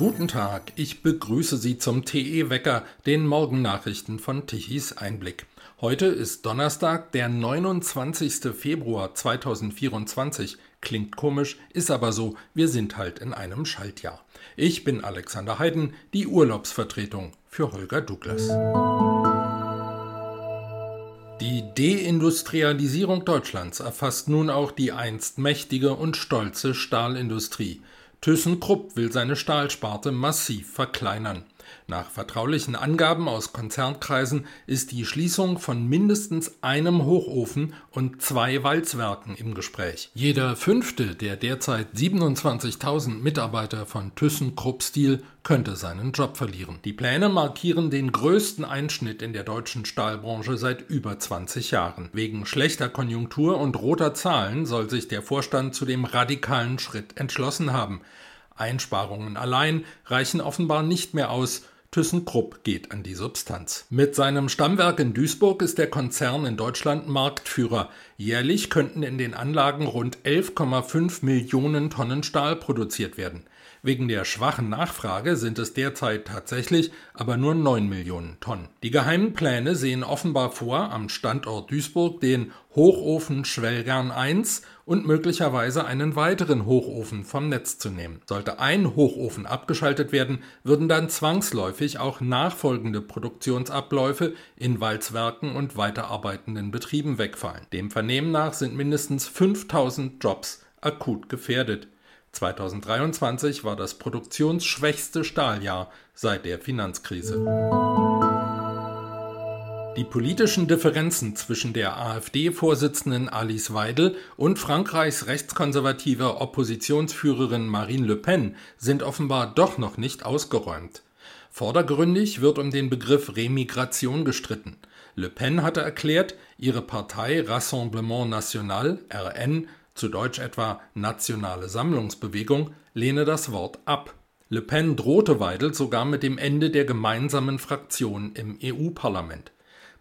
Guten Tag, ich begrüße Sie zum TE Wecker, den Morgennachrichten von Tichys Einblick. Heute ist Donnerstag, der 29. Februar 2024. Klingt komisch, ist aber so, wir sind halt in einem Schaltjahr. Ich bin Alexander Heiden, die Urlaubsvertretung für Holger Douglas. Die Deindustrialisierung Deutschlands erfasst nun auch die einst mächtige und stolze Stahlindustrie. ThyssenKrupp will seine Stahlsparte massiv verkleinern. Nach vertraulichen Angaben aus Konzernkreisen ist die Schließung von mindestens einem Hochofen und zwei Walzwerken im Gespräch. Jeder fünfte der derzeit 27.000 Mitarbeiter von ThyssenKrupp Steel könnte seinen Job verlieren. Die Pläne markieren den größten Einschnitt in der deutschen Stahlbranche seit über 20 Jahren. Wegen schlechter Konjunktur und roter Zahlen soll sich der Vorstand zu dem radikalen Schritt entschlossen haben. Einsparungen allein reichen offenbar nicht mehr aus. ThyssenKrupp geht an die Substanz. Mit seinem Stammwerk in Duisburg ist der Konzern in Deutschland Marktführer. Jährlich könnten in den Anlagen rund 11,5 Millionen Tonnen Stahl produziert werden. Wegen der schwachen Nachfrage sind es derzeit tatsächlich aber nur 9 Millionen Tonnen. Die geheimen Pläne sehen offenbar vor, am Standort Duisburg den Hochofen Schwelgern 1 und möglicherweise einen weiteren Hochofen vom Netz zu nehmen. Sollte ein Hochofen abgeschaltet werden, würden dann zwangsläufig auch nachfolgende Produktionsabläufe in Walzwerken und weiterarbeitenden Betrieben wegfallen. Dem Vernehmen nach sind mindestens 5000 Jobs akut gefährdet. 2023 war das produktionsschwächste Stahljahr seit der Finanzkrise. Die politischen Differenzen zwischen der AfD-Vorsitzenden Alice Weidel und Frankreichs rechtskonservativer Oppositionsführerin Marine Le Pen sind offenbar doch noch nicht ausgeräumt. Vordergründig wird um den Begriff Remigration gestritten. Le Pen hatte erklärt, ihre Partei Rassemblement National, RN, zu Deutsch etwa Nationale Sammlungsbewegung, lehne das Wort ab. Le Pen drohte Weidel sogar mit dem Ende der gemeinsamen Fraktion im EU-Parlament.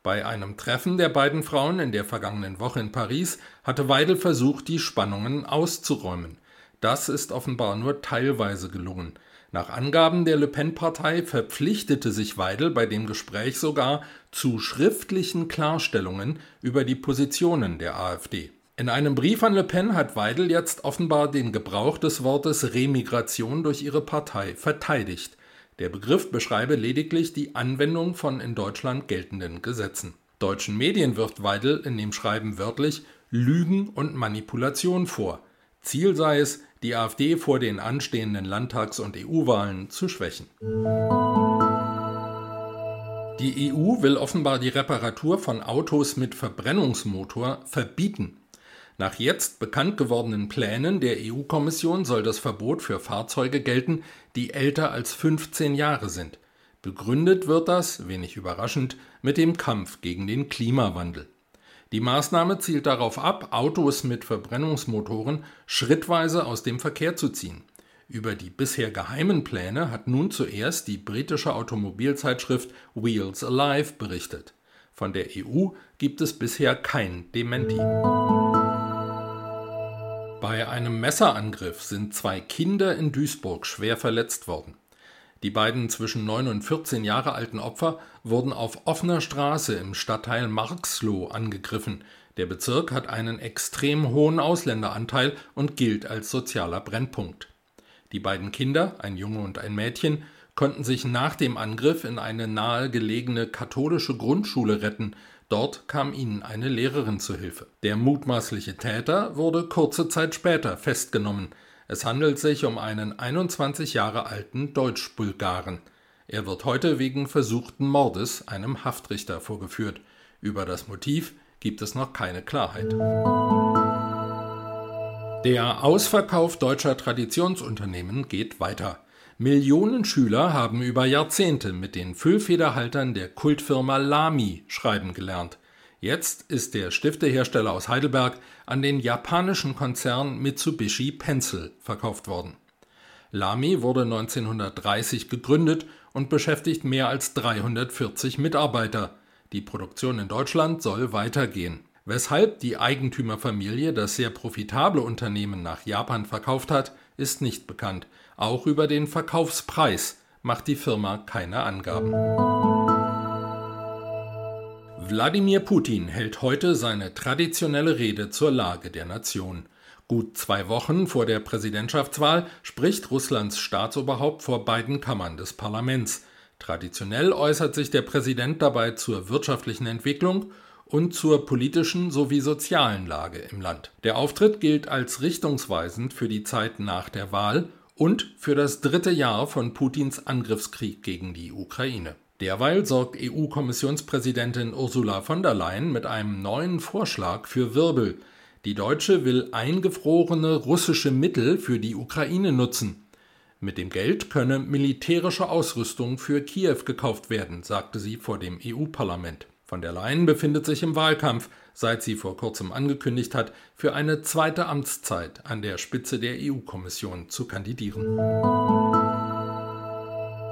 Bei einem Treffen der beiden Frauen in der vergangenen Woche in Paris hatte Weidel versucht, die Spannungen auszuräumen. Das ist offenbar nur teilweise gelungen. Nach Angaben der Le Pen-Partei verpflichtete sich Weidel bei dem Gespräch sogar zu schriftlichen Klarstellungen über die Positionen der AfD. In einem Brief an Le Pen hat Weidel jetzt offenbar den Gebrauch des Wortes Remigration durch ihre Partei verteidigt. Der Begriff beschreibe lediglich die Anwendung von in Deutschland geltenden Gesetzen. Deutschen Medien wirft Weidel in dem Schreiben wörtlich Lügen und Manipulation vor. Ziel sei es, die AfD vor den anstehenden Landtags- und EU-Wahlen zu schwächen. Die EU will offenbar die Reparatur von Autos mit Verbrennungsmotor verbieten. Nach jetzt bekannt gewordenen Plänen der EU-Kommission soll das Verbot für Fahrzeuge gelten, die älter als 15 Jahre sind. Begründet wird das, wenig überraschend, mit dem Kampf gegen den Klimawandel. Die Maßnahme zielt darauf ab, Autos mit Verbrennungsmotoren schrittweise aus dem Verkehr zu ziehen. Über die bisher geheimen Pläne hat nun zuerst die britische Automobilzeitschrift Wheels Alive berichtet. Von der EU gibt es bisher kein Dementi. Bei einem Messerangriff sind zwei Kinder in Duisburg schwer verletzt worden. Die beiden zwischen 9 und 14 Jahre alten Opfer wurden auf offener Straße im Stadtteil Marxloh angegriffen. Der Bezirk hat einen extrem hohen Ausländeranteil und gilt als sozialer Brennpunkt. Die beiden Kinder, ein Junge und ein Mädchen, konnten sich nach dem Angriff in eine nahegelegene katholische Grundschule retten, Dort kam ihnen eine Lehrerin zu Hilfe. Der mutmaßliche Täter wurde kurze Zeit später festgenommen. Es handelt sich um einen 21 Jahre alten Deutsch-Bulgaren. Er wird heute wegen versuchten Mordes einem Haftrichter vorgeführt. Über das Motiv gibt es noch keine Klarheit. Der Ausverkauf deutscher Traditionsunternehmen geht weiter. Millionen Schüler haben über Jahrzehnte mit den Füllfederhaltern der Kultfirma Lamy schreiben gelernt. Jetzt ist der Stiftehersteller aus Heidelberg an den japanischen Konzern Mitsubishi Pencil verkauft worden. Lamy wurde 1930 gegründet und beschäftigt mehr als 340 Mitarbeiter. Die Produktion in Deutschland soll weitergehen. Weshalb die Eigentümerfamilie das sehr profitable Unternehmen nach Japan verkauft hat, ist nicht bekannt. Auch über den Verkaufspreis macht die Firma keine Angaben. Wladimir Putin hält heute seine traditionelle Rede zur Lage der Nation. Gut zwei Wochen vor der Präsidentschaftswahl spricht Russlands Staatsoberhaupt vor beiden Kammern des Parlaments. Traditionell äußert sich der Präsident dabei zur wirtschaftlichen Entwicklung und zur politischen sowie sozialen Lage im Land. Der Auftritt gilt als richtungsweisend für die Zeit nach der Wahl und für das dritte Jahr von Putins Angriffskrieg gegen die Ukraine. Derweil sorgt EU-Kommissionspräsidentin Ursula von der Leyen mit einem neuen Vorschlag für Wirbel. Die Deutsche will eingefrorene russische Mittel für die Ukraine nutzen. Mit dem Geld könne militärische Ausrüstung für Kiew gekauft werden, sagte sie vor dem EU-Parlament. Von der Leyen befindet sich im Wahlkampf, seit sie vor kurzem angekündigt hat, für eine zweite Amtszeit an der Spitze der EU-Kommission zu kandidieren.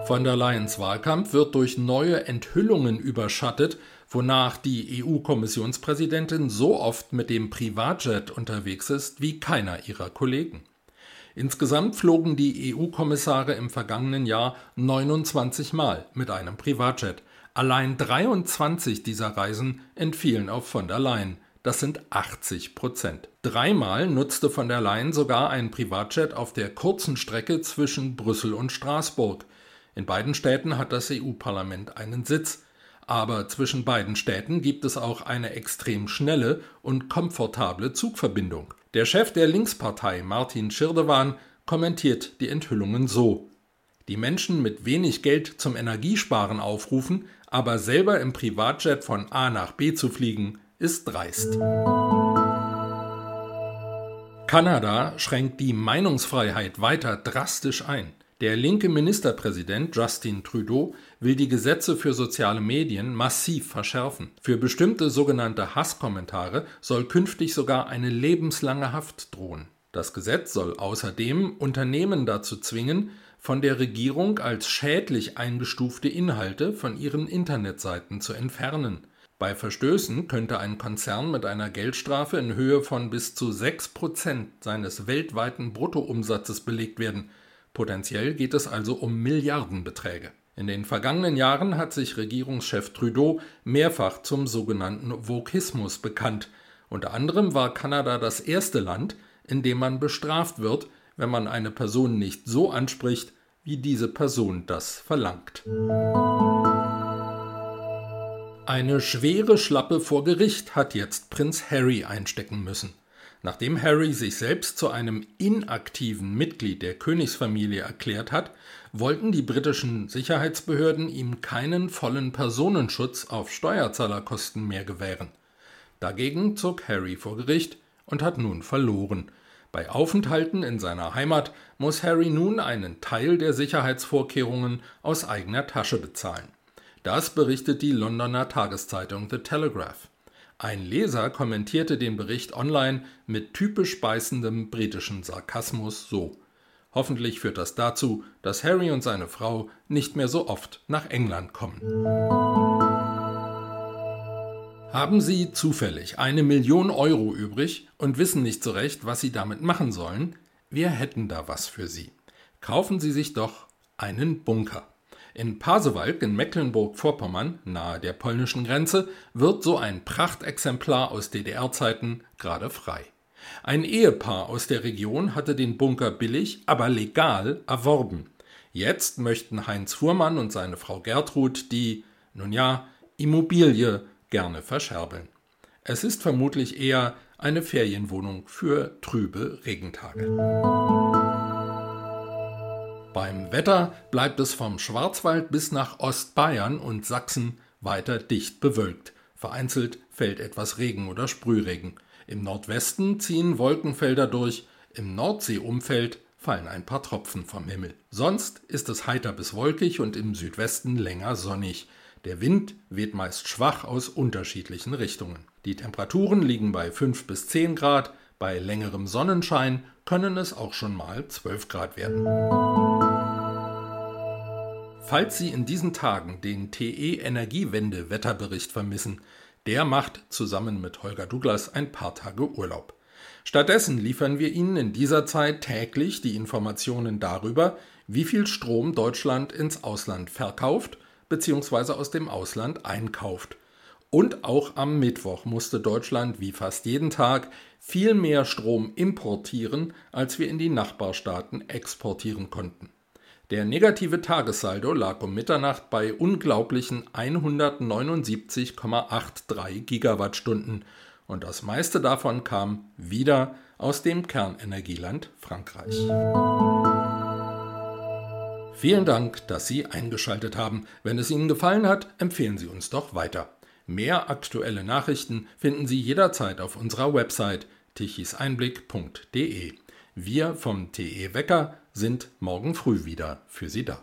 Von der Leyens Wahlkampf wird durch neue Enthüllungen überschattet, wonach die EU-Kommissionspräsidentin so oft mit dem Privatjet unterwegs ist wie keiner ihrer Kollegen. Insgesamt flogen die EU-Kommissare im vergangenen Jahr 29 Mal mit einem Privatjet. Allein 23 dieser Reisen entfielen auf von der Leyen. Das sind 80 Prozent. Dreimal nutzte von der Leyen sogar ein Privatjet auf der kurzen Strecke zwischen Brüssel und Straßburg. In beiden Städten hat das EU-Parlament einen Sitz, aber zwischen beiden Städten gibt es auch eine extrem schnelle und komfortable Zugverbindung. Der Chef der Linkspartei Martin Schirdewan kommentiert die Enthüllungen so Die Menschen mit wenig Geld zum Energiesparen aufrufen, aber selber im Privatjet von A nach B zu fliegen, ist dreist. Kanada schränkt die Meinungsfreiheit weiter drastisch ein. Der linke Ministerpräsident Justin Trudeau will die Gesetze für soziale Medien massiv verschärfen. Für bestimmte sogenannte Hasskommentare soll künftig sogar eine lebenslange Haft drohen. Das Gesetz soll außerdem Unternehmen dazu zwingen, von der Regierung als schädlich eingestufte Inhalte von ihren Internetseiten zu entfernen. Bei Verstößen könnte ein Konzern mit einer Geldstrafe in Höhe von bis zu 6 Prozent seines weltweiten Bruttoumsatzes belegt werden – Potenziell geht es also um Milliardenbeträge. In den vergangenen Jahren hat sich Regierungschef Trudeau mehrfach zum sogenannten Vokismus bekannt. Unter anderem war Kanada das erste Land, in dem man bestraft wird, wenn man eine Person nicht so anspricht, wie diese Person das verlangt. Eine schwere Schlappe vor Gericht hat jetzt Prinz Harry einstecken müssen. Nachdem Harry sich selbst zu einem inaktiven Mitglied der Königsfamilie erklärt hat, wollten die britischen Sicherheitsbehörden ihm keinen vollen Personenschutz auf Steuerzahlerkosten mehr gewähren. Dagegen zog Harry vor Gericht und hat nun verloren. Bei Aufenthalten in seiner Heimat muss Harry nun einen Teil der Sicherheitsvorkehrungen aus eigener Tasche bezahlen. Das berichtet die Londoner Tageszeitung The Telegraph. Ein Leser kommentierte den Bericht online mit typisch beißendem britischen Sarkasmus so Hoffentlich führt das dazu, dass Harry und seine Frau nicht mehr so oft nach England kommen. Haben Sie zufällig eine Million Euro übrig und wissen nicht so recht, was Sie damit machen sollen? Wir hätten da was für Sie. Kaufen Sie sich doch einen Bunker. In Pasewalk in Mecklenburg-Vorpommern, nahe der polnischen Grenze, wird so ein Prachtexemplar aus DDR-Zeiten gerade frei. Ein Ehepaar aus der Region hatte den Bunker billig, aber legal erworben. Jetzt möchten Heinz Fuhrmann und seine Frau Gertrud die, nun ja, Immobilie gerne verscherbeln. Es ist vermutlich eher eine Ferienwohnung für trübe Regentage. Beim Wetter bleibt es vom Schwarzwald bis nach Ostbayern und Sachsen weiter dicht bewölkt. Vereinzelt fällt etwas Regen oder Sprühregen. Im Nordwesten ziehen Wolkenfelder durch, im Nordseeumfeld fallen ein paar Tropfen vom Himmel. Sonst ist es heiter bis wolkig und im Südwesten länger sonnig. Der Wind weht meist schwach aus unterschiedlichen Richtungen. Die Temperaturen liegen bei 5 bis 10 Grad, bei längerem Sonnenschein können es auch schon mal 12 Grad werden. Falls Sie in diesen Tagen den TE Energiewende Wetterbericht vermissen, der macht zusammen mit Holger Douglas ein paar Tage Urlaub. Stattdessen liefern wir Ihnen in dieser Zeit täglich die Informationen darüber, wie viel Strom Deutschland ins Ausland verkauft bzw. aus dem Ausland einkauft. Und auch am Mittwoch musste Deutschland wie fast jeden Tag viel mehr Strom importieren, als wir in die Nachbarstaaten exportieren konnten. Der negative Tagessaldo lag um Mitternacht bei unglaublichen 179,83 Gigawattstunden und das meiste davon kam wieder aus dem Kernenergieland Frankreich. Vielen Dank, dass Sie eingeschaltet haben. Wenn es Ihnen gefallen hat, empfehlen Sie uns doch weiter. Mehr aktuelle Nachrichten finden Sie jederzeit auf unserer Website tichiseinblick.de. Wir vom TE Wecker sind morgen früh wieder für Sie da.